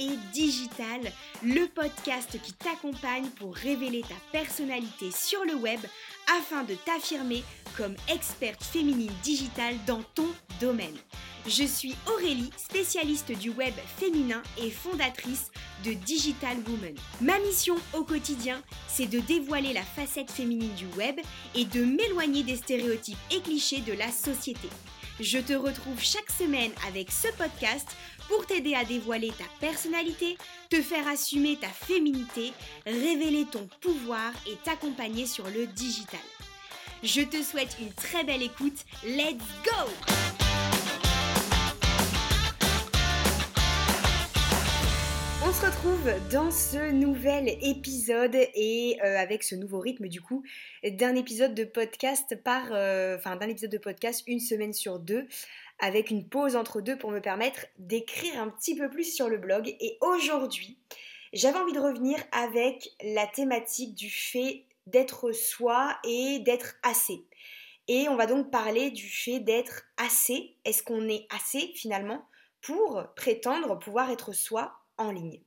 et Digital, le podcast qui t'accompagne pour révéler ta personnalité sur le web afin de t'affirmer comme experte féminine digitale dans ton domaine. Je suis Aurélie, spécialiste du web féminin et fondatrice de Digital Woman. Ma mission au quotidien, c'est de dévoiler la facette féminine du web et de m'éloigner des stéréotypes et clichés de la société. Je te retrouve chaque semaine avec ce podcast pour t'aider à dévoiler ta personnalité, te faire assumer ta féminité, révéler ton pouvoir et t'accompagner sur le digital. Je te souhaite une très belle écoute. Let's go! On se retrouve dans ce nouvel épisode et euh, avec ce nouveau rythme du coup d'un épisode de podcast par, euh, enfin d'un épisode de podcast une semaine sur deux avec une pause entre deux pour me permettre d'écrire un petit peu plus sur le blog. Et aujourd'hui, j'avais envie de revenir avec la thématique du fait d'être soi et d'être assez. Et on va donc parler du fait d'être assez. Est-ce qu'on est assez finalement pour prétendre pouvoir être soi en ligne?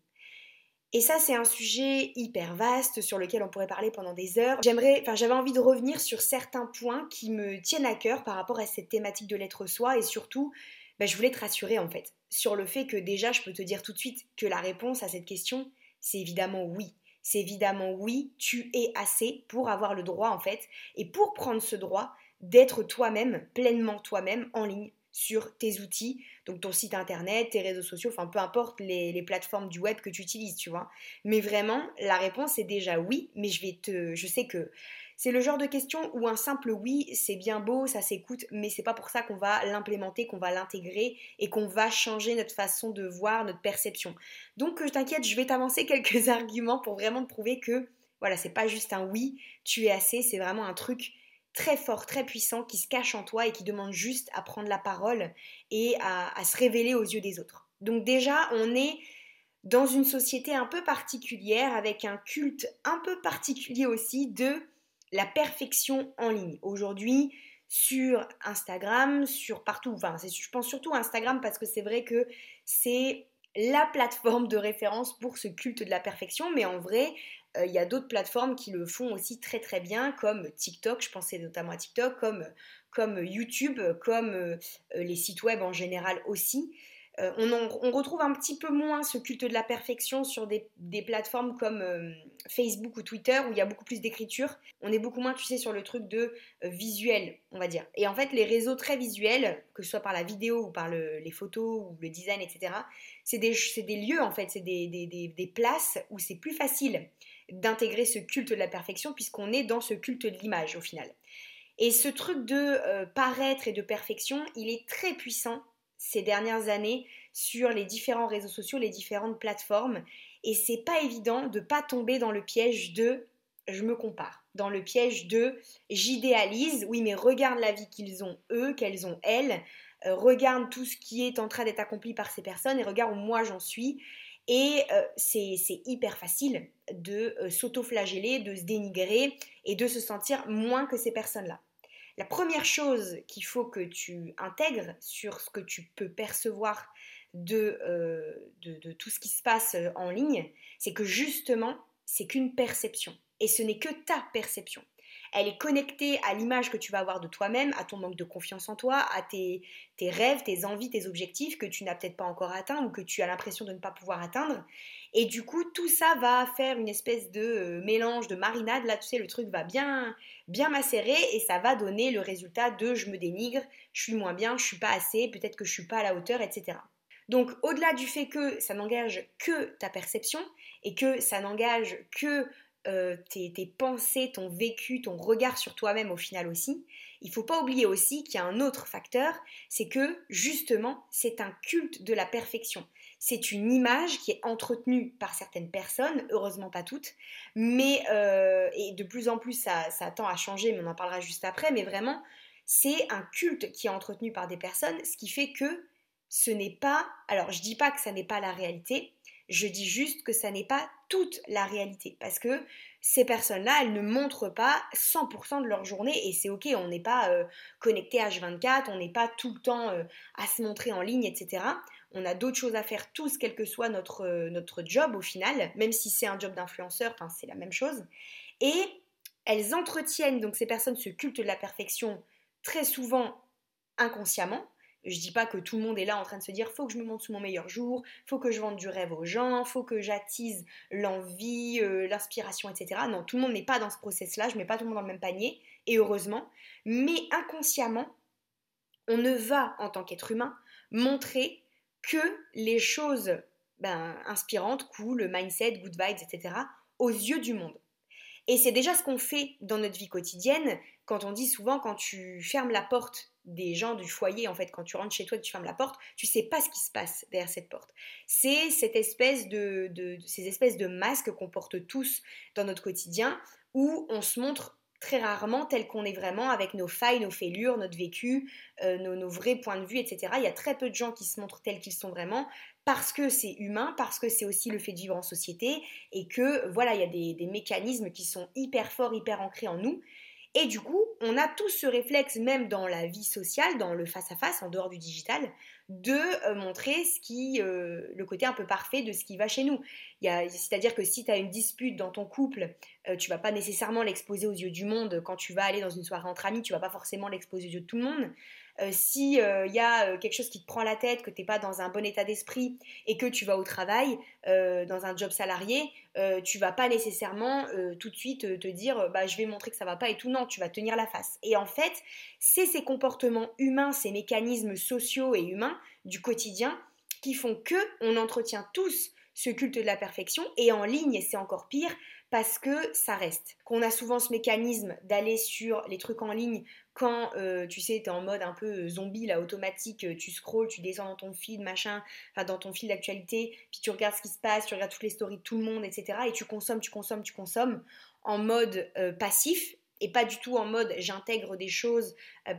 Et ça, c'est un sujet hyper vaste sur lequel on pourrait parler pendant des heures. J'aimerais, enfin, j'avais envie de revenir sur certains points qui me tiennent à cœur par rapport à cette thématique de l'être soi et surtout, ben, je voulais te rassurer en fait sur le fait que déjà, je peux te dire tout de suite que la réponse à cette question, c'est évidemment oui. C'est évidemment oui, tu es assez pour avoir le droit en fait et pour prendre ce droit d'être toi-même, pleinement toi-même en ligne sur tes outils, donc ton site internet, tes réseaux sociaux, enfin peu importe les, plateformes du web que tu utilises, tu vois. Mais vraiment, la réponse est déjà oui, mais je vais te. Je sais que c'est le genre de question où un simple oui, c'est bien beau, ça s'écoute, mais c'est pas pour ça qu'on va l'implémenter, qu'on va l'intégrer et qu'on va changer notre façon de voir, notre perception. Donc je t'inquiète, je vais t'avancer quelques arguments pour vraiment te prouver que voilà, c'est pas juste un oui, tu es assez, c'est vraiment un truc très fort, très puissant, qui se cache en toi et qui demande juste à prendre la parole et à, se révéler aux yeux des autres. Donc déjà, on est dans une société un peu particulière, avec un culte un peu particulier aussi de la perfection en ligne. Aujourd'hui, sur Instagram, sur partout, enfin, je pense surtout Instagram parce que c'est vrai que c'est la plateforme de référence pour ce culte de la perfection, mais en vrai, il y a d'autres plateformes qui le font aussi très très bien, comme TikTok, je pensais notamment à TikTok, comme, comme YouTube, comme euh, les sites web en général aussi. Euh, on, retrouve un petit peu moins ce culte de la perfection sur des, plateformes comme Facebook ou Twitter où il y a beaucoup plus d'écriture. On est beaucoup moins, tu sais, sur le truc de visuel, on va dire. Et en fait, les réseaux très visuels, que ce soit par la vidéo ou par les photos ou le design, etc., c'est des, lieux, en fait, c'est des, places où c'est plus facile d'intégrer ce culte de la perfection puisqu'on est dans ce culte de l'image au final. Et ce truc de euh, paraître et de perfection, il est très puissant ces dernières années sur les différents réseaux sociaux, les différentes plateformes. Et c'est pas évident de pas tomber dans le piège de je me compare, dans le piège de j'idéalise, oui mais regarde la vie qu'ils ont eux, qu'elles ont elles, euh, regarde tout ce qui est en train d'être accompli par ces personnes et regarde où moi j'en suis. Et euh, c'est hyper facile de euh, s'auto-flageller, de se dénigrer et de se sentir moins que ces personnes-là. La première chose qu'il faut que tu intègres sur ce que tu peux percevoir de, euh, tout ce qui se passe en ligne, c'est que justement, c'est qu'une perception. Et ce n'est que ta perception elle est connectée à l'image que tu vas avoir de toi-même, à ton manque de confiance en toi, à tes, rêves, tes envies, tes objectifs que tu n'as peut-être pas encore atteints ou que tu as l'impression de ne pas pouvoir atteindre. Et du coup, tout ça va faire une espèce de euh, mélange, de marinade. Là, tu sais, le truc va bien, bien macérer et ça va donner le résultat de je me dénigre, je suis moins bien, je suis pas assez, peut-être que je suis pas à la hauteur, etc. Donc, au-delà du fait que ça n'engage que ta perception et que ça n'engage que euh, tes, pensées, ton vécu, ton regard sur toi-même au final aussi, il faut pas oublier aussi qu'il y a un autre facteur, c'est que justement c'est un culte de la perfection. C'est une image qui est entretenue par certaines personnes, heureusement pas toutes, mais euh, et de plus en plus ça, tend à changer, mais on en parlera juste après, mais vraiment c'est un culte qui est entretenu par des personnes, ce qui fait que ce n'est pas, alors je dis pas que ça n'est pas la réalité, je dis juste que ça n'est pas toute la réalité. Parce que ces personnes-là, elles ne montrent pas 100% de leur journée et c'est ok, on n'est pas euh, connecté H24, on n'est pas tout le temps euh, à se montrer en ligne, etc. on a d'autres choses à faire tous, quel que soit notre, notre job au final, même si c'est un job d'influenceur, c'est la même chose. Et elles entretiennent, donc ces personnes, ce culte de la perfection très souvent inconsciemment. Je dis pas que tout le monde est là en train de se dire faut que je me montre sous mon meilleur jour, faut que je vende du rêve aux gens, faut que j'attise l'envie, euh, l'inspiration, etc. Non, tout le monde n'est pas dans ce process-là, je mets pas tout le monde dans le même panier, et heureusement. Mais inconsciemment, on ne va, en tant qu'être humain, montrer que les choses ben, inspirantes, cool, mindset, good vibes, etc., aux yeux du monde. Et c'est déjà ce qu'on fait dans notre vie quotidienne quand on dit souvent quand tu fermes la porte des gens du foyer, en fait, quand tu rentres chez toi et que tu fermes la porte, tu sais pas ce qui se passe derrière cette porte. C'est cette espèce de, de, ces espèces de masques qu'on porte tous dans notre quotidien où on se montre très rarement tel qu'on est vraiment, avec nos failles, nos fêlures, notre vécu, euh, nos, vrais points de vue, etc. Il y a très peu de gens qui se montrent tels qu'ils sont vraiment, parce que c'est humain, parce que c'est aussi le fait de vivre en société, et que voilà, il y a des, des mécanismes qui sont hyper forts, hyper ancrés en nous, et du coup, on a tous ce réflexe, même dans la vie sociale, dans le face-à-face, en dehors du digital, de euh, montrer ce qui, euh, le côté un peu parfait de ce qui va chez nous. C'est-à-dire que si tu as une dispute dans ton couple, euh, tu vas pas nécessairement l'exposer aux yeux du monde. Quand tu vas aller dans une soirée entre amis, tu vas pas forcément l'exposer aux yeux de tout le monde. Euh, si il euh, y a euh, quelque chose qui te prend la tête, que tu n'es pas dans un bon état d'esprit et que tu vas au travail, dans un job salarié, tu vas pas nécessairement tout de suite te dire bah, je vais montrer que ça va pas et tout. Non, tu vas tenir la face. Et en fait, c'est ces comportements humains, ces mécanismes sociaux et humains du quotidien qui font que on entretient tous ce culte de la perfection et en ligne, c'est encore pire parce que ça reste. Qu'on a souvent ce mécanisme d'aller sur les trucs en ligne quand euh, tu sais, tu es en mode un peu euh, zombie, là, automatique, euh, tu scrolls, tu descends dans ton feed, machin, enfin dans ton fil d'actualité, puis tu regardes ce qui se passe, tu regardes toutes les stories de tout le monde, etc. Et tu consommes, tu consommes, tu consommes en mode passif et pas du tout en mode j'intègre des choses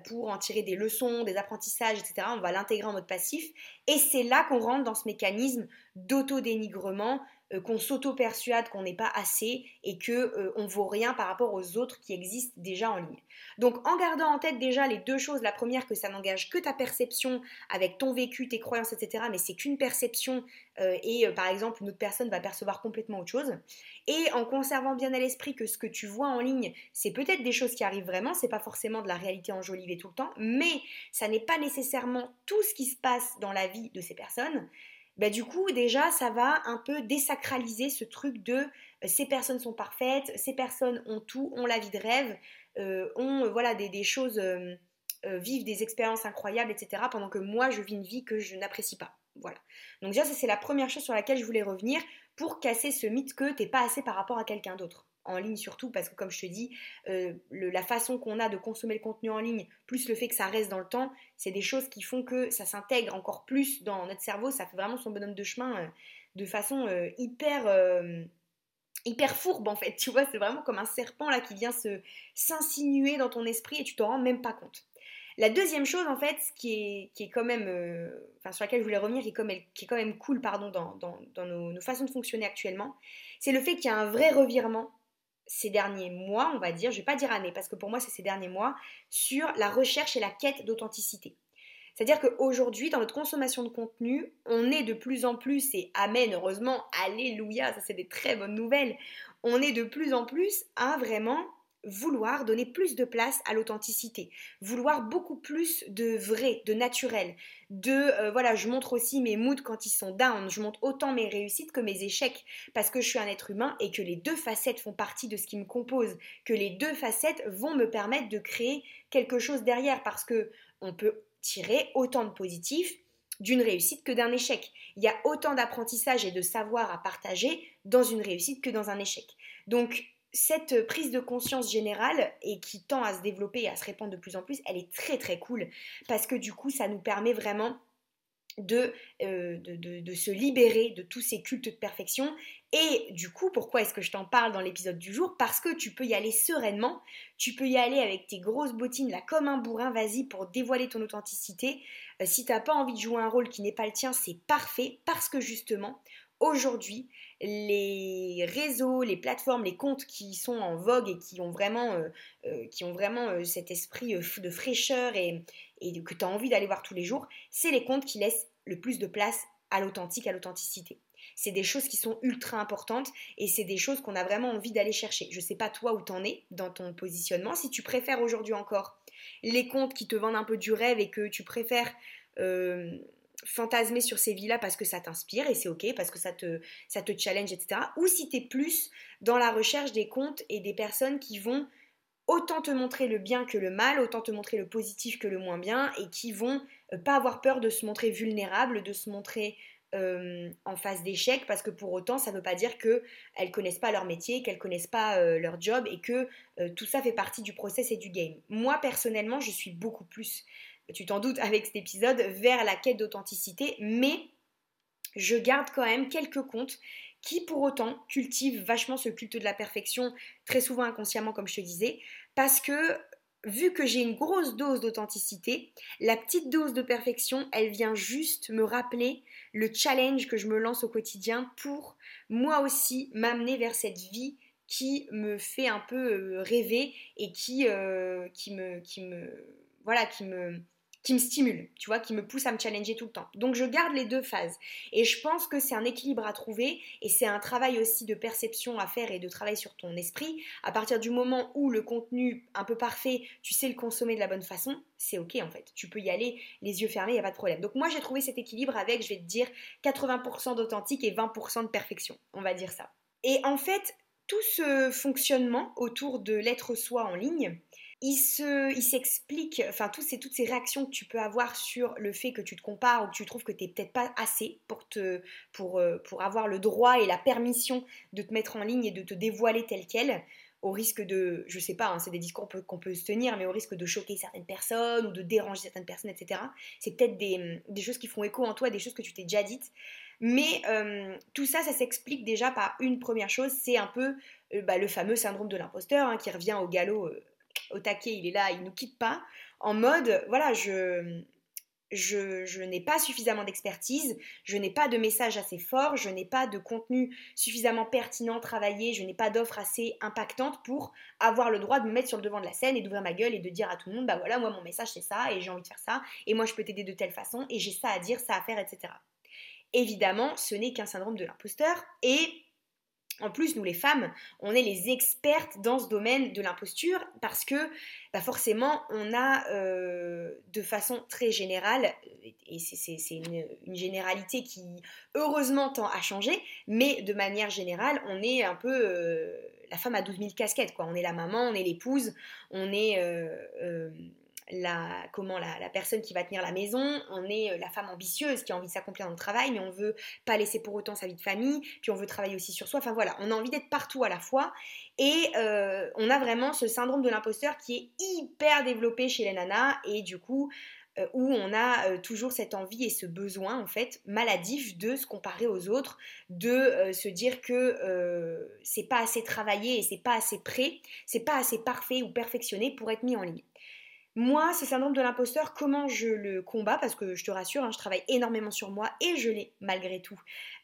pour en tirer des leçons, des apprentissages, etc. On va l'intégrer en mode passif. Et c'est là qu'on rentre dans ce mécanisme d'auto-dénigrement, qu'on s'auto-persuade qu'on n'est pas assez et que euh, on vaut rien par rapport aux autres qui existent déjà en ligne. Donc en gardant en tête déjà les deux choses, la première que ça n'engage que ta perception avec ton vécu, tes croyances, etc. Mais c'est qu'une perception euh, et par exemple une autre personne va percevoir complètement autre chose. Et en conservant bien à l'esprit que ce que tu vois en ligne, c'est peut-être des choses qui arrivent vraiment, c'est pas forcément de la réalité enjolivée tout le temps, mais ça n'est pas nécessairement tout ce qui se passe dans la vie de ces personnes. Bah, du coup déjà ça va un peu désacraliser ce truc de euh, ces personnes sont parfaites, ces personnes ont tout, ont la vie de rêve, euh, ont euh, voilà des, choses, vivent des expériences incroyables, etc. Pendant que moi je vis une vie que je n'apprécie pas. Voilà. Donc déjà ça c'est la première chose sur laquelle je voulais revenir pour casser ce mythe que t'es pas assez par rapport à quelqu'un d'autre en ligne surtout, parce que comme je te dis, euh, la façon qu'on a de consommer le contenu en ligne, plus le fait que ça reste dans le temps, c'est des choses qui font que ça s'intègre encore plus dans notre cerveau, ça fait vraiment son bonhomme de chemin euh, de façon euh, hyper hyper fourbe en fait, tu vois, c'est vraiment comme un serpent là qui vient se s'insinuer dans ton esprit et tu t'en rends même pas compte. La deuxième chose en fait, qui est, qui est quand même, enfin sur laquelle je voulais revenir, qui est, comme, qui est quand même cool pardon dans, dans, nos, nos, façons de fonctionner actuellement, c'est le fait qu'il y a un vrai revirement ces derniers mois, on va dire, je vais pas dire années, parce que pour moi c'est ces derniers mois, sur la recherche et la quête d'authenticité. C'est-à-dire qu'aujourd'hui, dans notre consommation de contenu, on est de plus en plus, et amen, heureusement, alléluia, ça c'est des très bonnes nouvelles, on est de plus en plus à vraiment vouloir donner plus de place à l'authenticité, vouloir beaucoup plus de vrai, de naturel, de euh, voilà, je montre aussi mes moods quand ils sont down, je montre autant mes réussites que mes échecs parce que je suis un être humain et que les deux facettes font partie de ce qui me compose, que les deux facettes vont me permettre de créer quelque chose derrière parce que on peut tirer autant de positifs d'une réussite que d'un échec. Il y a autant d'apprentissage et de savoir à partager dans une réussite que dans un échec. Donc cette prise de conscience générale et qui tend à se développer et à se répandre de plus en plus, elle est très très cool parce que du coup ça nous permet vraiment de, euh, se libérer de tous ces cultes de perfection. Et du coup, pourquoi est-ce que je t'en parle dans l'épisode du jour? Parce que tu peux y aller sereinement, tu peux y aller avec tes grosses bottines là comme un bourrin, vas-y pour dévoiler ton authenticité. Euh, si t'as pas envie de jouer un rôle qui n'est pas le tien, c'est parfait parce que justement, aujourd'hui, les réseaux, les plateformes, les comptes qui sont en vogue et qui ont vraiment, euh, euh, qui ont vraiment euh, cet esprit de fraîcheur et, que tu as envie d'aller voir tous les jours, c'est les comptes qui laissent le plus de place à l'authentique, à l'authenticité. C'est des choses qui sont ultra importantes et c'est des choses qu'on a vraiment envie d'aller chercher. Je ne sais pas toi où t'en es dans ton positionnement. Si tu préfères aujourd'hui encore les comptes qui te vendent un peu du rêve et que tu préfères fantasmer sur ces vies-là parce que ça t'inspire et c'est ok, parce que ça te, ça te challenge, etc. Ou si tu es plus dans la recherche des comptes et des personnes qui vont autant te montrer le bien que le mal, autant te montrer le positif que le moins bien et qui vont euh, pas avoir peur de se montrer vulnérable, de se montrer euh, en phase d'échec parce que pour autant ça ne veut pas dire qu'elles connaissent pas leur métier, qu'elles connaissent pas euh, leur job et que tout ça fait partie du process et du game. Moi personnellement je suis beaucoup plus tu t'en doutes avec cet épisode, vers la quête d'authenticité, mais je garde quand même quelques comptes qui pour autant cultivent vachement ce culte de la perfection, très souvent inconsciemment comme je te disais, parce que vu que j'ai une grosse dose d'authenticité, la petite dose de perfection, elle vient juste me rappeler le challenge que je me lance au quotidien pour moi aussi m'amener vers cette vie qui me fait un peu euh, rêver et qui, euh, qui me, qui me, voilà, qui me, qui me stimule, tu vois, qui me pousse à me challenger tout le temps. Donc je garde les deux phases. Et je pense que c'est un équilibre à trouver et c'est un travail aussi de perception à faire et de travail sur ton esprit. À partir du moment où le contenu un peu parfait, tu sais le consommer de la bonne façon, c'est ok en fait. Tu peux y aller les yeux fermés, il n'y a pas de problème. Donc moi j'ai trouvé cet équilibre avec, je vais te dire, 80% d'authentique et 20% de perfection. On va dire ça. Et en fait, tout ce fonctionnement autour de l'être soi en ligne, il se, il s'explique, enfin toutes ces, réactions que tu peux avoir sur le fait que tu te compares ou que tu trouves que tu n'es peut-être pas assez pour, te, euh, pour avoir le droit et la permission de te mettre en ligne et de te dévoiler tel quel, au risque de, je sais pas, hein, c'est des discours qu'on peut, se tenir, mais au risque de choquer certaines personnes ou de déranger certaines personnes, etc. C'est peut-être des, des, choses qui font écho en toi, des choses que tu t'es déjà dites. Mais euh, tout ça, ça s'explique déjà par une première chose, c'est un peu euh, bah, le fameux syndrome de l'imposteur hein, qui revient au galop au taquet, il est là, il ne nous quitte pas, en mode, voilà, je, je, n'ai pas suffisamment d'expertise, je n'ai pas de message assez fort, je n'ai pas de contenu suffisamment pertinent, travaillé, je n'ai pas d'offre assez impactante pour avoir le droit de me mettre sur le devant de la scène et d'ouvrir ma gueule et de dire à tout le monde, bah voilà, moi mon message c'est ça et j'ai envie de faire ça et moi je peux t'aider de telle façon et j'ai ça à dire, ça à faire, etc. Évidemment, ce n'est qu'un syndrome de l'imposteur et en plus, nous les femmes, on est les expertes dans ce domaine de l'imposture parce que bah forcément, on a euh, de façon très générale, et c'est une, généralité qui heureusement tend à changer, mais de manière générale, on est un peu euh, la femme à 12 000 casquettes. Quoi. On est la maman, on est l'épouse, on est... Euh, la, comment la, personne qui va tenir la maison, on est euh, la femme ambitieuse qui a envie de s'accomplir dans le travail, mais on veut pas laisser pour autant sa vie de famille, puis on veut travailler aussi sur soi. Enfin voilà, on a envie d'être partout à la fois et euh, on a vraiment ce syndrome de l'imposteur qui est hyper développé chez les nanas et du coup euh, où on a toujours cette envie et ce besoin en fait maladif de se comparer aux autres, de se dire que c'est pas assez travaillé et c'est pas assez prêt, c'est pas assez parfait ou perfectionné pour être mis en ligne. Moi, ce syndrome de l'imposteur, comment je le combats? Parce que je te rassure, hein, je travaille énormément sur moi et je l'ai malgré tout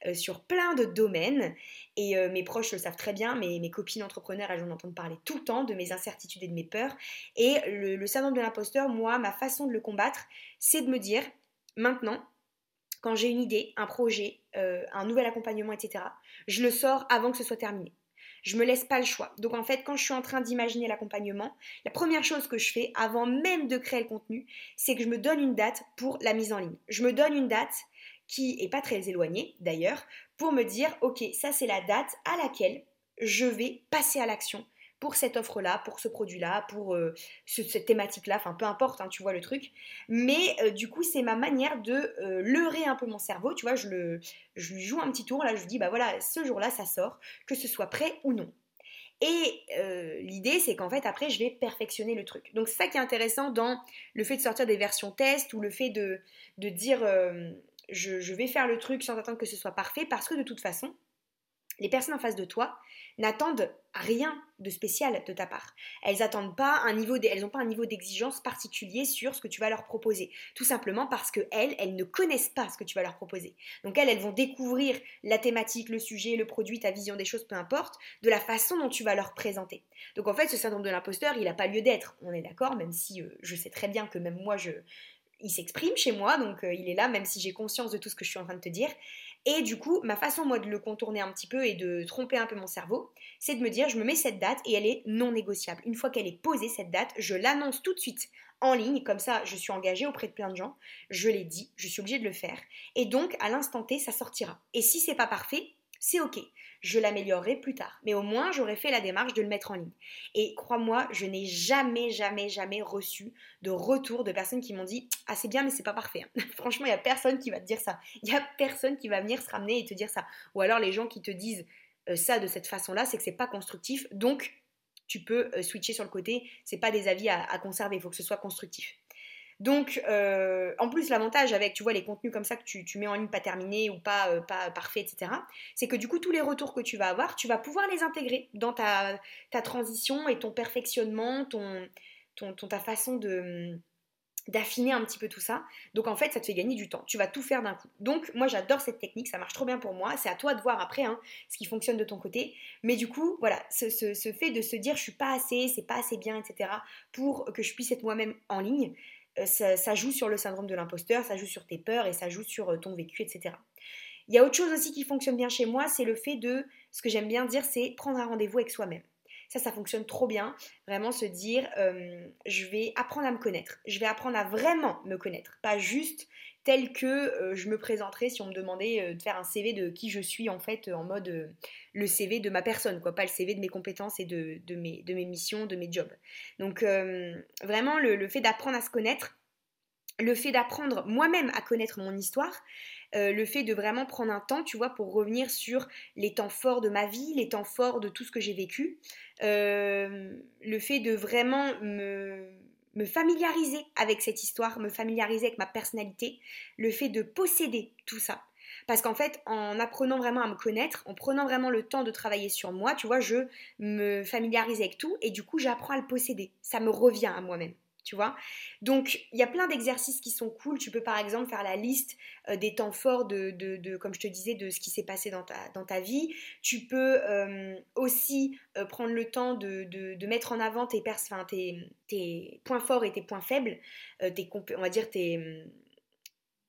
euh, sur plein de domaines. Et euh, mes proches le savent très bien, mes, mes copines entrepreneurs, elles en entendent parler tout le temps de mes incertitudes et de mes peurs. Et le, syndrome de l'imposteur, moi, ma façon de le combattre, c'est de me dire, maintenant, quand j'ai une idée, un projet, euh, un nouvel accompagnement, etc., je le sors avant que ce soit terminé. Je me laisse pas le choix. Donc en fait, quand je suis en train d'imaginer l'accompagnement, la première chose que je fais avant même de créer le contenu, c'est que je me donne une date pour la mise en ligne. Je me donne une date qui est pas très éloignée d'ailleurs pour me dire OK, ça c'est la date à laquelle je vais passer à l'action pour cette offre-là, pour ce produit-là, pour euh, cette thématique-là, enfin peu importe, hein, tu vois le truc. Mais euh, du coup, c'est ma manière de euh, leurrer un peu mon cerveau, tu vois, je, lui joue un petit tour, là je lui dis, bah voilà, ce jour-là, ça sort, que ce soit prêt ou non. Et l'idée, c'est qu'en fait, après, je vais perfectionner le truc. Donc, c'est ça qui est intéressant dans le fait de sortir des versions test ou le fait de, dire je, vais faire le truc sans attendre que ce soit parfait parce que de toute façon, les personnes en face de toi, n'attendent rien de spécial de ta part. Elles pas un niveau, n'ont pas un niveau d'exigence particulier sur ce que tu vas leur proposer. Tout simplement parce que elles, elles ne connaissent pas ce que tu vas leur proposer. Donc elles, elles vont découvrir la thématique, le sujet, le produit, ta vision des choses, peu importe, de la façon dont tu vas leur présenter. Donc en fait, ce syndrome de l'imposteur, il n'a pas lieu d'être. On est d'accord, même si euh, je sais très bien que même moi, je, il s'exprime chez moi, donc euh, il est là, même si j'ai conscience de tout ce que je suis en train de te dire. Et du coup, ma façon, moi, de le contourner un petit peu et de tromper un peu mon cerveau, c'est de me dire, je me mets cette date et elle est non négociable. Une fois qu'elle est posée, cette date, je l'annonce tout de suite en ligne, comme ça, je suis engagée auprès de plein de gens, je l'ai dit, je suis obligée de le faire. Et donc, à l'instant T, ça sortira. Et si c'est pas parfait, c'est ok je l'améliorerai plus tard. Mais au moins, j'aurais fait la démarche de le mettre en ligne. Et crois-moi, je n'ai jamais, jamais, jamais reçu de retour de personnes qui m'ont dit Ah, c'est bien, mais c'est pas parfait. Hein. Franchement, il n'y a personne qui va te dire ça. Il n'y a personne qui va venir se ramener et te dire ça. Ou alors, les gens qui te disent euh, ça de cette façon-là, c'est que c'est pas constructif. Donc, tu peux euh, switcher sur le côté. C'est pas des avis à conserver. Il faut que ce soit constructif. Donc, euh, en plus, l'avantage avec, tu vois, les contenus comme ça que tu, mets en ligne pas terminés ou pas, euh, parfaits, etc., c'est que du coup, tous les retours que tu vas avoir, tu vas pouvoir les intégrer dans ta, transition et ton perfectionnement, ton, ta façon de d'affiner un petit peu tout ça. Donc en fait, ça te fait gagner du temps. Tu vas tout faire d'un coup. Donc moi, j'adore cette technique, ça marche trop bien pour moi. C'est à toi de voir après hein, ce qui fonctionne de ton côté. Mais du coup, voilà, ce, ce fait de se dire je suis pas assez, c'est pas assez bien, etc., pour que je puisse être moi-même en ligne, euh, ça, joue sur le syndrome de l'imposteur, ça joue sur tes peurs et ça joue sur euh, ton vécu, etc. Il y a autre chose aussi qui fonctionne bien chez moi, c'est le fait de, ce que j'aime bien dire, c'est prendre un rendez-vous avec soi-même. Ça, ça fonctionne trop bien. Vraiment se dire, euh, je vais apprendre à me connaître. Je vais apprendre à vraiment me connaître. Pas juste tel que euh, je me présenterais si on me demandait euh, de faire un CV de qui je suis en fait en mode euh, le CV de ma personne quoi. Pas le CV de mes compétences et de, mes, de mes, missions de mes jobs. Donc vraiment le, fait d'apprendre à se connaître le fait d'apprendre moi-même à connaître mon histoire le fait de vraiment prendre un temps, tu vois, pour revenir sur les temps forts de ma vie, les temps forts de tout ce que j'ai vécu, le fait de vraiment me, me familiariser avec cette histoire, me familiariser avec ma personnalité, le fait de posséder tout ça. Parce qu'en fait, en apprenant vraiment à me connaître, en prenant vraiment le temps de travailler sur moi, tu vois, je me familiarise avec tout et du coup, j'apprends à le posséder. Ça me revient à moi-même tu vois. Donc, il y a plein d'exercices qui sont cool. Tu peux par exemple faire la liste euh, des temps forts de, comme je te disais, de ce qui s'est passé dans ta, vie. Tu peux euh, aussi euh, prendre le temps de, mettre en avant tes, points forts et tes points faibles, on va dire tes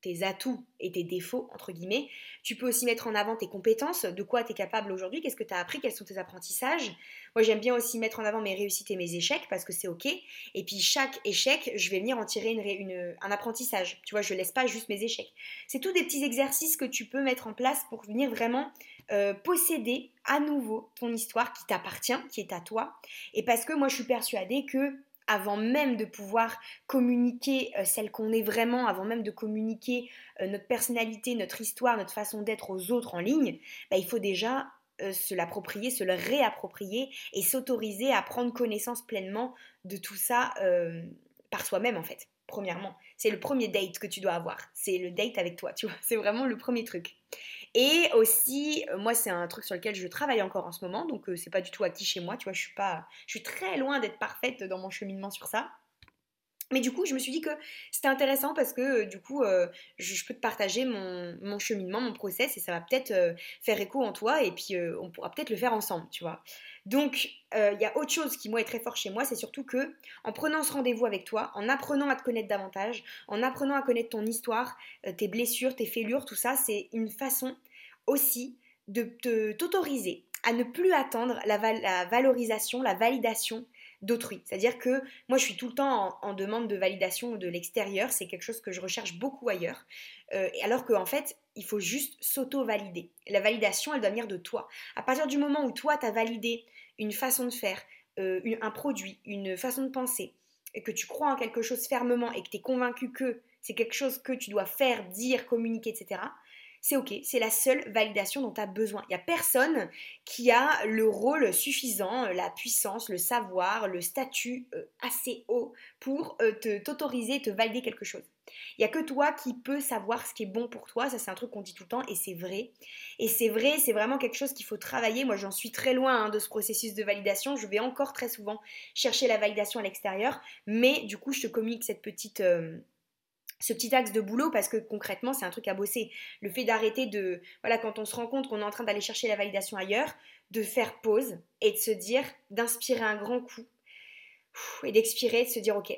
tes atouts et tes défauts, entre guillemets. Tu peux aussi mettre en avant tes compétences, de quoi tu es capable aujourd'hui, qu'est-ce que tu as appris, quels sont tes apprentissages. Moi, j'aime bien aussi mettre en avant mes réussites et mes échecs parce que c'est OK. Et puis, chaque échec, je vais venir en tirer une, un apprentissage. Tu vois, je laisse pas juste mes échecs. C'est tous des petits exercices que tu peux mettre en place pour venir vraiment euh, posséder à nouveau ton histoire qui t'appartient, qui est à toi. Et parce que moi, je suis persuadée que avant même de pouvoir communiquer euh, celle qu'on est vraiment, avant même de communiquer euh, notre personnalité, notre histoire, notre façon d'être aux autres en ligne, bah, il faut déjà euh, se l'approprier, se le réapproprier et s'autoriser à prendre connaissance pleinement de tout ça par soi-même en fait. Premièrement, c'est le premier date que tu dois avoir. C'est le date avec toi, tu vois. C'est vraiment le premier truc. Et aussi, euh, moi, c'est un truc sur lequel je travaille encore en ce moment, donc euh, c'est pas du tout acquis chez moi, tu vois, je suis pas, je suis très loin d'être parfaite dans mon cheminement sur ça. Mais du coup, je me suis dit que c'était intéressant parce que euh, du coup, je, peux te partager mon, cheminement, mon process, et ça va peut-être faire écho en toi, et puis on pourra peut-être le faire ensemble, tu vois. Donc, il y a autre chose qui, moi, est très fort chez moi, c'est surtout que, en prenant ce rendez-vous avec toi, en apprenant à te connaître davantage, en apprenant à connaître ton histoire, tes blessures, tes fêlures, tout ça, c'est une façon aussi de t'autoriser à ne plus attendre la, valorisation, la validation d'autrui. C'est-à-dire que moi, je suis tout le temps en, demande de validation de l'extérieur. C'est quelque chose que je recherche beaucoup ailleurs. Euh, alors qu'en fait, il faut juste s'auto-valider. La validation, elle doit venir de toi. À partir du moment où toi, tu as validé une façon de faire, euh, un produit, une façon de penser, et que tu crois en quelque chose fermement et que tu es convaincu que c'est quelque chose que tu dois faire, dire, communiquer, etc., c'est ok, c'est la seule validation dont tu as besoin. Il n'y a personne qui a le rôle suffisant, la puissance, le savoir, le statut euh, assez haut pour euh, te t'autoriser, te valider quelque chose. Il n'y a que toi qui peux savoir ce qui est bon pour toi, ça c'est un truc qu'on dit tout le temps et c'est vrai. Et c'est vrai, c'est vraiment quelque chose qu'il faut travailler. Moi j'en suis très loin hein, de ce processus de validation, je vais encore très souvent chercher la validation à l'extérieur, mais du coup je te communique cette petite... Euh, ce petit axe de boulot parce que concrètement c'est un truc à bosser. Le fait d'arrêter de, voilà, quand on se rend compte qu'on est en train d'aller chercher la validation ailleurs, de faire pause et de se dire, d'inspirer un grand coup et d'expirer, de se dire ok,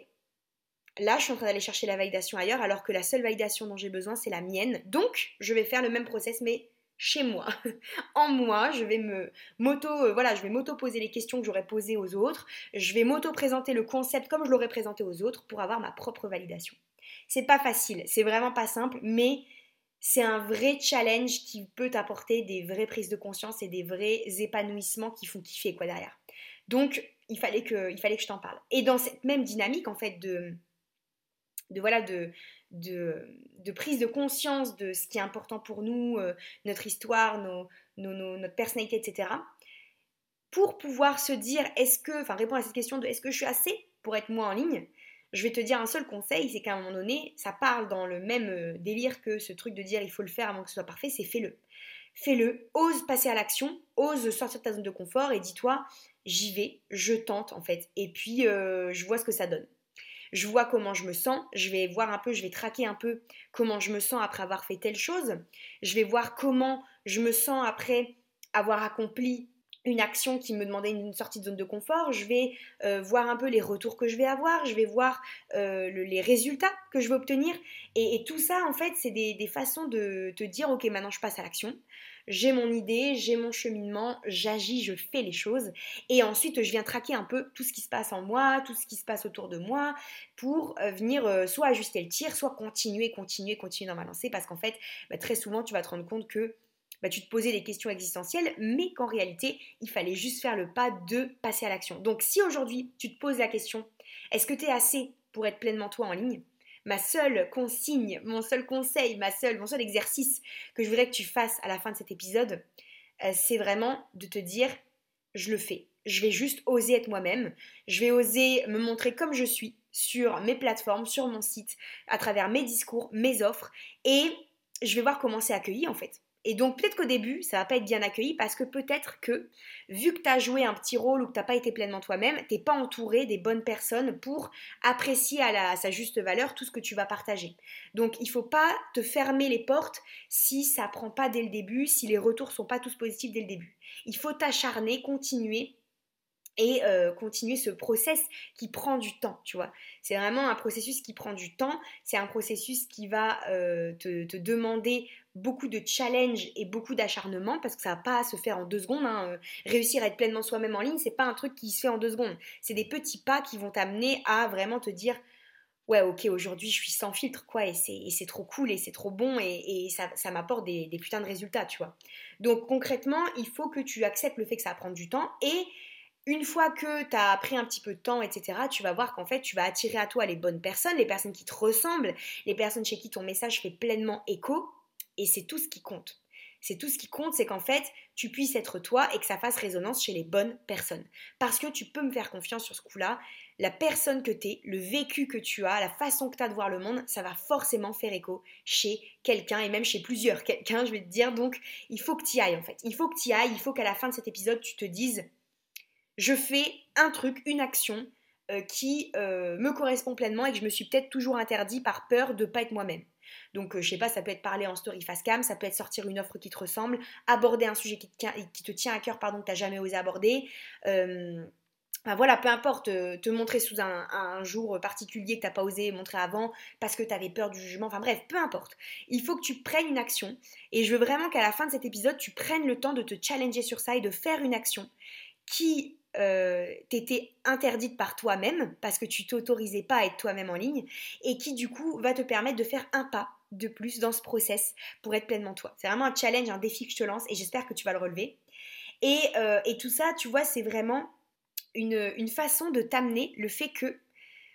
là, je suis en train d'aller chercher la validation ailleurs, alors que la seule validation dont j'ai besoin, c'est la mienne. Donc, je vais faire le même process, mais chez moi, en moi, je vais me moto, euh, voilà, je vais m'auto poser les questions que j'aurais posées aux autres, je vais m'auto présenter le concept comme je l'aurais présenté aux autres pour avoir ma propre validation. C'est pas facile, c'est vraiment pas simple, mais c'est un vrai challenge qui peut t'apporter des vraies prises de conscience et des vrais épanouissements qui font kiffer quoi derrière. Donc il fallait que, il fallait que je t'en parle. Et dans cette même dynamique en fait de, de voilà de, de, prise de conscience de ce qui est important pour nous, euh, notre histoire, nos, notre personnalité, etc. Pour pouvoir se dire, est-ce que, enfin répondre à cette question de est-ce que je suis assez pour être moi en ligne, je vais te dire un seul conseil, c'est qu'à un moment donné, ça parle dans le même euh, délire que ce truc de dire il faut le faire avant que ce soit parfait, c'est fais-le. Fais-le, ose passer à l'action, ose sortir de ta zone de confort et dis-toi, j'y vais, je tente en fait, et puis euh, je vois ce que ça donne. Je vois comment je me sens, je vais voir un peu, je vais traquer un peu comment je me sens après avoir fait telle chose, je vais voir comment je me sens après avoir accompli une action qui me demandait une sortie de zone de confort, je vais euh, voir un peu les retours que je vais avoir, je vais voir euh, les résultats que je vais obtenir. Et, tout ça, en fait, c'est des, des, façons de te dire, ok, maintenant je passe à l'action j'ai mon idée, j'ai mon cheminement, j'agis, je fais les choses. Et ensuite, je viens traquer un peu tout ce qui se passe en moi, tout ce qui se passe autour de moi, pour euh, venir soit ajuster le tir, soit continuer, continuer, continuer dans ma lancée. Parce qu'en fait, bah, très souvent, tu vas te rendre compte que bah, tu te posais des questions existentielles, mais qu'en réalité, il fallait juste faire le pas de passer à l'action. Donc si aujourd'hui, tu te poses la question, est-ce que tu es assez pour être pleinement toi en ligne? Ma seule consigne, mon seul conseil, ma seule, mon seul exercice que je voudrais que tu fasses à la fin de cet épisode, euh, c'est vraiment de te dire je le fais. Je vais juste oser être moi-même. Je vais oser me montrer comme je suis sur mes plateformes, sur mon site, à travers mes discours, mes offres. Et je vais voir comment c'est accueilli en fait. Et donc peut-être qu'au début, ça va pas être bien accueilli parce que peut-être que, vu que tu as joué un petit rôle ou que tu n'as pas été pleinement toi-même, t'es pas entouré des bonnes personnes pour apprécier à, sa juste valeur tout ce que tu vas partager. Donc il faut pas te fermer les portes si ça prend pas dès le début, si les retours sont pas tous positifs dès le début. Il faut t'acharner, continuer et euh, continuer ce process qui prend du temps, tu vois. C'est vraiment un processus qui prend du temps, c'est un processus qui va euh, te, demander beaucoup de challenge et beaucoup d'acharnement parce que ça va pas se faire en deux secondes. Hein. Réussir à être pleinement soi-même en ligne, c'est pas un truc qui se fait en deux secondes. C'est des petits pas qui vont t'amener à vraiment te dire ouais ok aujourd'hui je suis sans filtre quoi et c'est trop cool et c'est trop bon et, ça, ça m'apporte des, des putains de résultats tu vois donc concrètement il faut que tu acceptes le fait que ça va prendre du temps et une fois que tu as pris un petit peu de temps, etc., tu vas voir qu'en fait, tu vas attirer à toi les bonnes personnes, les personnes qui te ressemblent, les personnes chez qui ton message fait pleinement écho, et c'est tout ce qui compte. C'est tout ce qui compte, c'est qu'en fait, tu puisses être toi et que ça fasse résonance chez les bonnes personnes. Parce que tu peux me faire confiance sur ce coup-là, la personne que tu es, le vécu que tu as, la façon que tu as de voir le monde, ça va forcément faire écho chez quelqu'un et même chez plusieurs quelqu'un, je vais te dire. Donc, il faut que tu y ailles en fait. Il faut que tu ailles, il faut qu'à la fin de cet épisode, tu te dises je fais un truc, une action euh, qui euh, me correspond pleinement et que je me suis peut-être toujours interdit par peur de ne pas être moi-même. Donc, euh, je sais pas, ça peut être parler en story face cam, ça peut être sortir une offre qui te ressemble, aborder un sujet qui te, tient à cœur, pardon, que tu n'as jamais osé aborder. voilà, peu importe, te montrer sous un, jour particulier que tu n'as pas osé montrer avant parce que tu avais peur du jugement, enfin bref, peu importe. Il faut que tu prennes une action et je veux vraiment qu'à la fin de cet épisode, tu prennes le temps de te challenger sur ça et de faire une action qui euh, t'étais interdite par toi-même parce que tu t'autorisais pas à être toi-même en ligne et qui du coup va te permettre de faire un pas de plus dans ce process pour être pleinement toi. C'est vraiment un challenge, un défi que je te lance et j'espère que tu vas le relever. Et, euh, tout ça, tu vois, c'est vraiment une, une façon de t'amener le fait que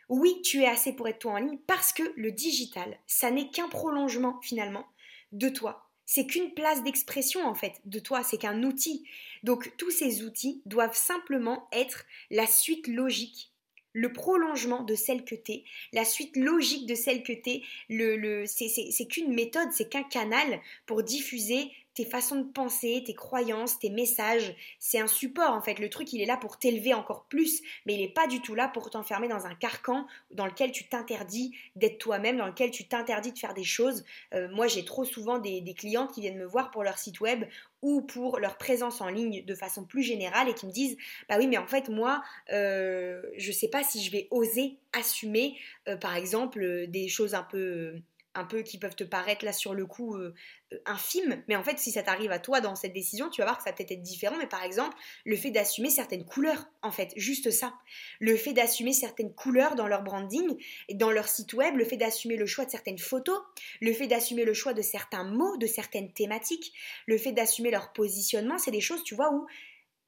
oui, tu es assez pour être toi en ligne parce que le digital, ça n'est qu'un prolongement finalement de toi, c'est qu'une place d'expression en fait de toi, c'est qu'un outil. Donc tous ces outils doivent simplement être la suite logique, le prolongement de celle que tu es, la suite logique de celle que tu es. Le, le, c'est qu'une méthode, c'est qu'un canal pour diffuser tes façons de penser, tes croyances, tes messages. C'est un support en fait. Le truc, il est là pour t'élever encore plus, mais il n'est pas du tout là pour t'enfermer dans un carcan dans lequel tu t'interdis d'être toi-même, dans lequel tu t'interdis de faire des choses. Euh, moi, j'ai trop souvent des, clients qui viennent me voir pour leur site web ou pour leur présence en ligne de façon plus générale et qui me disent bah oui mais en fait moi euh, je sais pas si je vais oser assumer euh, par exemple des choses un peu un peu qui peuvent te paraître là sur le coup euh, euh, infimes, mais en fait si ça t'arrive à toi dans cette décision, tu vas voir que ça peut-être être différent, mais par exemple le fait d'assumer certaines couleurs, en fait, juste ça, le fait d'assumer certaines couleurs dans leur branding, dans leur site web, le fait d'assumer le choix de certaines photos, le fait d'assumer le choix de certains mots, de certaines thématiques, le fait d'assumer leur positionnement, c'est des choses, tu vois, où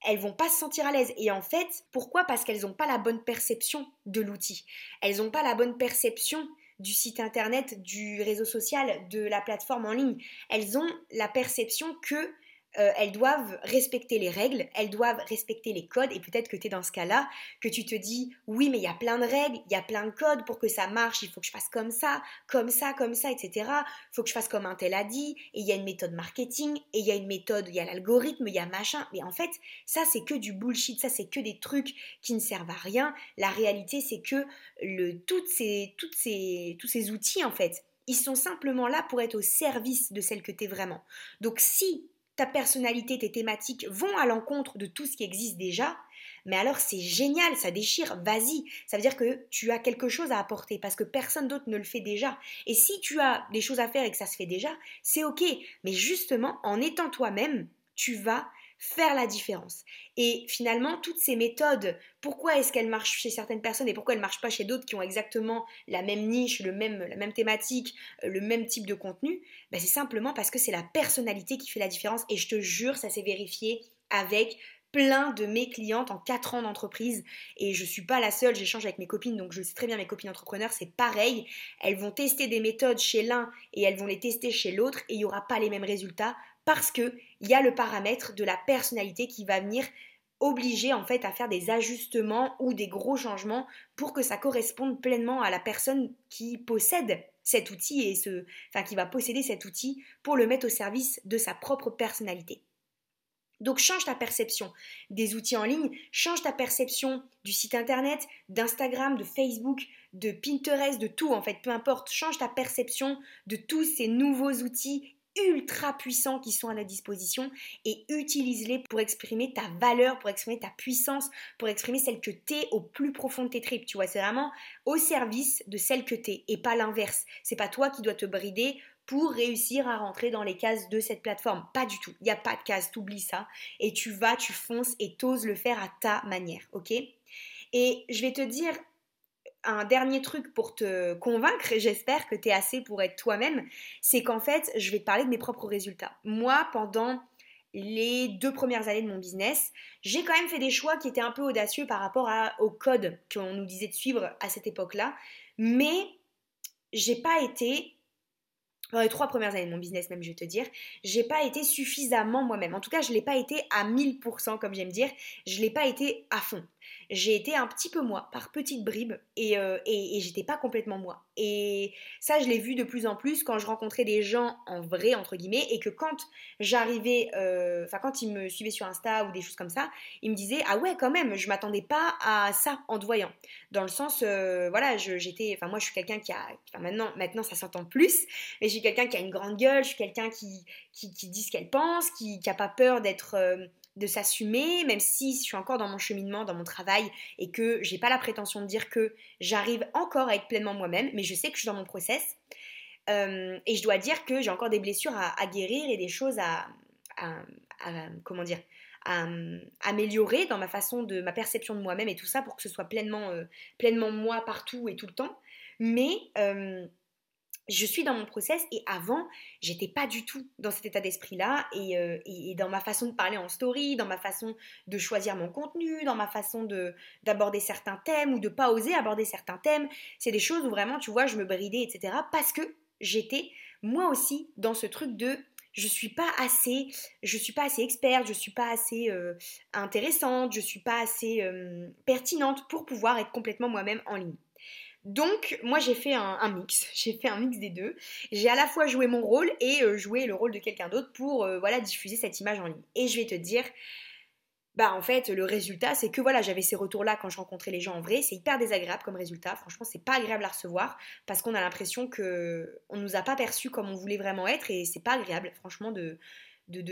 elles vont pas se sentir à l'aise. Et en fait, pourquoi? Parce qu'elles n'ont pas la bonne perception de l'outil. Elles n'ont pas la bonne perception du site internet, du réseau social, de la plateforme en ligne. Elles ont la perception que euh, elles doivent respecter les règles, elles doivent respecter les codes, et peut-être que tu es dans ce cas-là, que tu te dis, oui, mais il y a plein de règles, il y a plein de codes, pour que ça marche, il faut que je fasse comme ça, comme ça, comme ça, etc. Il faut que je fasse comme un tel a dit, et il y a une méthode marketing, et il y a une méthode, il y a l'algorithme, il y a machin, mais en fait, ça c'est que du bullshit, ça c'est que des trucs qui ne servent à rien. La réalité c'est que le, toutes ces, toutes ces, tous ces outils, en fait, ils sont simplement là pour être au service de celle que tu es vraiment. Donc si ta personnalité, tes thématiques vont à l'encontre de tout ce qui existe déjà, mais alors c'est génial, ça déchire, vas-y. Ça veut dire que tu as quelque chose à apporter parce que personne d'autre ne le fait déjà. Et si tu as des choses à faire et que ça se fait déjà, c'est ok. Mais justement, en étant toi-même, tu vas faire la différence. Et finalement, toutes ces méthodes, pourquoi est-ce qu'elles marchent chez certaines personnes et pourquoi elles ne marchent pas chez d'autres qui ont exactement la même niche, le même, la même thématique, euh, le même type de contenu? Ben, C'est simplement parce que c'est la personnalité qui fait la différence. Et je te jure, ça s'est vérifié avec plein de mes clientes en 4 ans d'entreprise et je suis pas la seule, j'échange avec mes copines donc je sais très bien mes copines entrepreneurs, c'est pareil, elles vont tester des méthodes chez l'un et elles vont les tester chez l'autre et il n'y aura pas les mêmes résultats parce que il y a le paramètre de la personnalité qui va venir obliger en fait à faire des ajustements ou des gros changements pour que ça corresponde pleinement à la personne qui possède cet outil et ce, enfin qui va posséder cet outil pour le mettre au service de sa propre personnalité. Donc change ta perception des outils en ligne, change ta perception du site internet, d'Instagram, de Facebook, de Pinterest, de tout en fait, peu importe, change ta perception de tous ces nouveaux outils ultra puissants qui sont à la disposition et utilise-les pour exprimer ta valeur, pour exprimer ta puissance, pour exprimer celle que t'es au plus profond de tes tripes. Tu vois, c'est vraiment au service de celle que t'es et pas l'inverse. C'est pas toi qui dois te brider pour réussir à rentrer dans les cases de cette plateforme. Pas du tout. Il n'y a pas de cases, t'oublies ça. Et tu vas, tu fonces et t'oses le faire à ta manière, ok? Et je vais te dire un dernier truc pour te convaincre, et j'espère que tu es assez pour être toi-même, c'est qu'en fait, je vais te parler de mes propres résultats. Moi, pendant les deux premières années de mon business, j'ai quand même fait des choix qui étaient un peu audacieux par rapport au code qu'on nous disait de suivre à cette époque-là, mais j'ai pas été dans les trois premières années de mon business même, je vais te dire, j'ai pas été suffisamment moi-même. En tout cas, je l'ai pas été à 1000%, comme j'aime dire. Je l'ai pas été à fond j'ai été un petit peu moi, par petites bribes, euh, et, et, j'étais pas complètement moi. Et ça, je l'ai vu de plus en plus quand je rencontrais des gens en vrai, entre guillemets, et que quand j'arrivais, euh, enfin, quand ils me suivaient sur Insta ou des choses comme ça, ils me disaient Ah ouais, quand même, je m'attendais pas à ça en te voyant. Dans le sens, euh, voilà, j'étais, enfin, moi, je suis quelqu'un qui a, maintenant, maintenant, ça s'entend plus, mais je suis quelqu'un qui a une grande gueule, je suis quelqu'un qui, qui, qui, dit ce qu'elle pense, qui, qui a pas peur d'être de s'assumer, même si je suis encore dans mon cheminement, dans mon travail, et que j'ai pas la prétention de dire que j'arrive encore à être pleinement moi-même, mais je sais que je suis dans mon process. Euh, et je dois dire que j'ai encore des blessures à, guérir et des choses à, comment dire, à, améliorer dans ma façon de ma perception de moi-même et tout ça pour que ce soit pleinement, euh, pleinement moi partout et tout le temps. Mais euh, je suis dans mon process et avant, j'étais pas du tout dans cet état d'esprit-là euh, et, dans ma façon de parler en story, dans ma façon de choisir mon contenu, dans ma façon de d'aborder certains thèmes ou de pas oser aborder certains thèmes. C'est des choses où vraiment, tu vois, je me bridais, etc. parce que j'étais moi aussi dans ce truc de je suis pas assez, je suis pas assez experte, je suis pas assez euh, intéressante, je suis pas assez euh, pertinente pour pouvoir être complètement moi-même en ligne. Donc, moi, j'ai fait un, mix. J'ai fait un mix des deux. J'ai à la fois joué mon rôle et euh, joué le rôle de quelqu'un d'autre pour euh, voilà diffuser cette image en ligne. Et je vais te dire, bah en fait, le résultat, c'est que voilà, j'avais ces retours-là quand je rencontrais les gens en vrai. C'est hyper désagréable comme résultat. Franchement, c'est pas agréable à recevoir parce qu'on a l'impression que on nous a pas perçus comme on voulait vraiment être et c'est pas agréable, franchement, de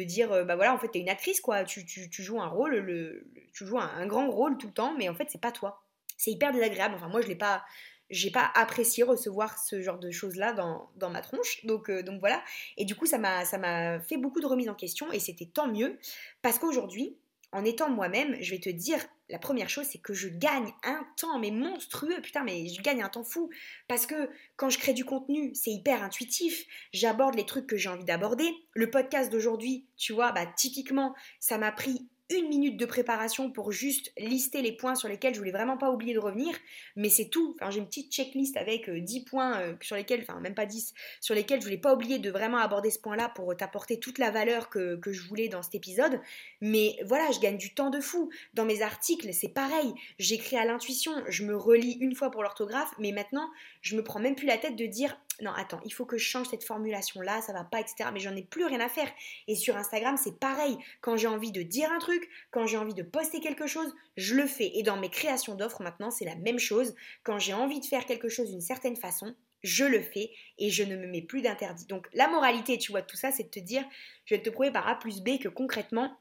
dire euh, bah voilà en fait t'es une actrice quoi tu, joues un rôle le, tu joues un, grand rôle tout le temps mais en fait c'est pas toi c'est hyper désagréable enfin moi je l'ai pas j'ai pas apprécié recevoir ce genre de choses-là dans, ma tronche. Donc, euh, donc voilà. Et du coup, ça m'a, ça m'a fait beaucoup de remises en question et c'était tant mieux parce qu'aujourd'hui, en étant moi-même, je vais te dire, la première chose, c'est que je gagne un temps, mais monstrueux, putain, mais je gagne un temps fou. Parce que quand je crée du contenu, c'est hyper intuitif. J'aborde les trucs que j'ai envie d'aborder. Le podcast d'aujourd'hui, tu vois, bah typiquement, ça m'a pris une minute de préparation pour juste lister les points sur lesquels je voulais vraiment pas oublier de revenir, mais c'est tout. Enfin, j'ai une petite checklist avec 10 euh, points euh, sur lesquels, enfin même pas 10, sur lesquels je voulais pas oublier de vraiment aborder ce point-là pour t'apporter toute la valeur que, que, je voulais dans cet épisode. Mais voilà, je gagne du temps de fou. Dans mes articles, c'est pareil. J'écris à l'intuition, je me relis une fois pour l'orthographe, mais maintenant, je me prends même plus la tête de dire non, attends, il faut que je change cette formulation-là, ça va pas, etc. Mais j'en ai plus rien à faire. Et sur Instagram, c'est pareil. Quand j'ai envie de dire un truc, quand j'ai envie de poster quelque chose, je le fais. Et dans mes créations d'offres, maintenant, c'est la même chose. Quand j'ai envie de faire quelque chose d'une certaine façon, je le fais et je ne me mets plus d'interdit. Donc la moralité, tu vois, de tout ça, c'est de te dire, je vais te prouver par A plus B que concrètement,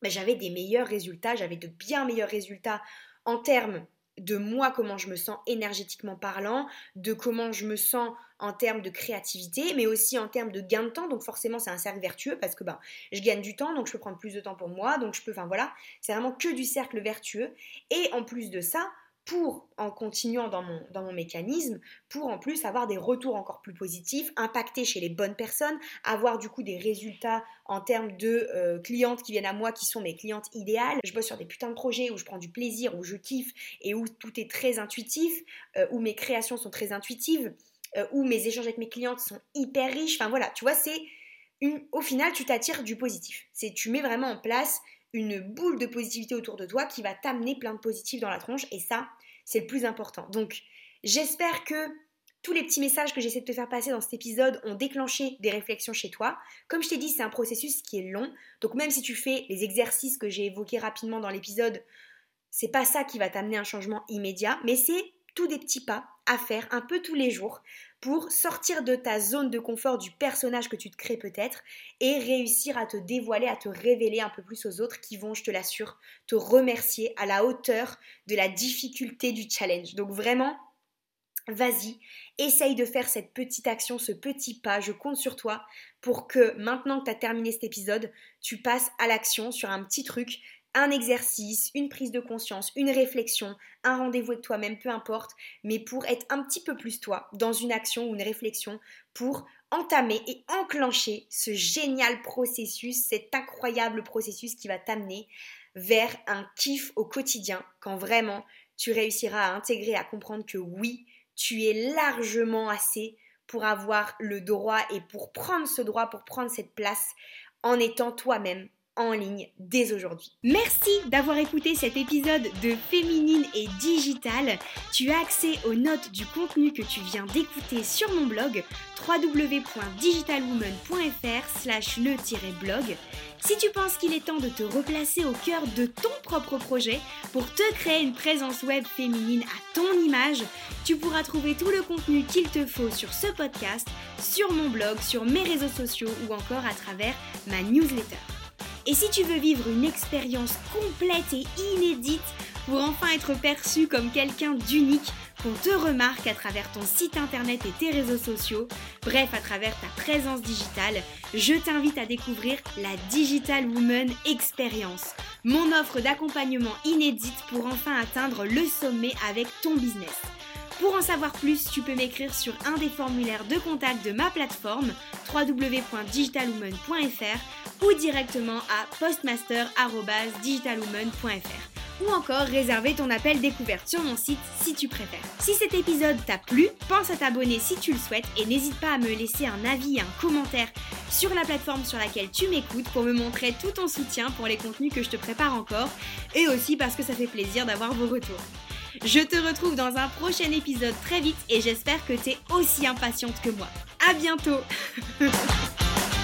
ben, j'avais des meilleurs résultats, j'avais de bien meilleurs résultats en termes de moi, comment je me sens énergétiquement parlant, de comment je me sens en termes de créativité, mais aussi en termes de gain de temps. Donc forcément, c'est un cercle vertueux parce que ben, je gagne du temps, donc je peux prendre plus de temps pour moi, donc je peux, enfin voilà, c'est vraiment que du cercle vertueux. Et en plus de ça, pour, en continuant dans mon, dans mon mécanisme, pour en plus avoir des retours encore plus positifs, impacter chez les bonnes personnes, avoir du coup des résultats en termes de euh, clientes qui viennent à moi, qui sont mes clientes idéales. Je bosse sur des putains de projets où je prends du plaisir, où je kiffe et où tout est très intuitif, euh, où mes créations sont très intuitives, euh, où mes échanges avec mes clientes sont hyper riches. Enfin voilà, tu vois, c'est au final, tu t'attires du positif. C'est tu mets vraiment en place une boule de positivité autour de toi qui va t'amener plein de positifs dans la tronche et ça, c'est le plus important. Donc, j'espère que tous les petits messages que j'essaie de te faire passer dans cet épisode ont déclenché des réflexions chez toi. Comme je t'ai dit, c'est un processus qui est long. Donc même si tu fais les exercices que j'ai évoqués rapidement dans l'épisode, c'est pas ça qui va t'amener un changement immédiat, mais c'est tous des petits pas à faire un peu tous les jours pour sortir de ta zone de confort du personnage que tu te crées peut-être et réussir à te dévoiler, à te révéler un peu plus aux autres qui vont, je te l'assure, te remercier à la hauteur de la difficulté du challenge. Donc vraiment, vas-y, essaye de faire cette petite action, ce petit pas, je compte sur toi pour que maintenant que tu as terminé cet épisode, tu passes à l'action sur un petit truc un exercice, une prise de conscience, une réflexion, un rendez-vous avec toi-même, peu importe, mais pour être un petit peu plus toi dans une action ou une réflexion pour entamer et enclencher ce génial processus, cet incroyable processus qui va t'amener vers un kiff au quotidien quand vraiment tu réussiras à intégrer, à comprendre que oui, tu es largement assez pour avoir le droit et pour prendre ce droit, pour prendre cette place en étant toi-même en ligne dès aujourd'hui. Merci d'avoir écouté cet épisode de Féminine et Digital. Tu as accès aux notes du contenu que tu viens d'écouter sur mon blog www.digitalwoman.fr slash le-blog. Si tu penses qu'il est temps de te replacer au cœur de ton propre projet pour te créer une présence web féminine à ton image, tu pourras trouver tout le contenu qu'il te faut sur ce podcast, sur mon blog, sur mes réseaux sociaux ou encore à travers ma newsletter. Et si tu veux vivre une expérience complète et inédite pour enfin être perçu comme quelqu'un d'unique, qu'on te remarque à travers ton site internet et tes réseaux sociaux, bref à travers ta présence digitale, je t'invite à découvrir la Digital Woman Experience, mon offre d'accompagnement inédite pour enfin atteindre le sommet avec ton business. Pour en savoir plus, tu peux m'écrire sur un des formulaires de contact de ma plateforme www.digitalwoman.fr ou directement à postmaster.digitalwoman.fr ou encore réserver ton appel découverte sur mon site si tu préfères. Si cet épisode t'a plu, pense à t'abonner si tu le souhaites et n'hésite pas à me laisser un avis et un commentaire sur la plateforme sur laquelle tu m'écoutes pour me montrer tout ton soutien pour les contenus que je te prépare encore et aussi parce que ça fait plaisir d'avoir vos retours. Je te retrouve dans un prochain épisode très vite et j'espère que tu es aussi impatiente que moi. À bientôt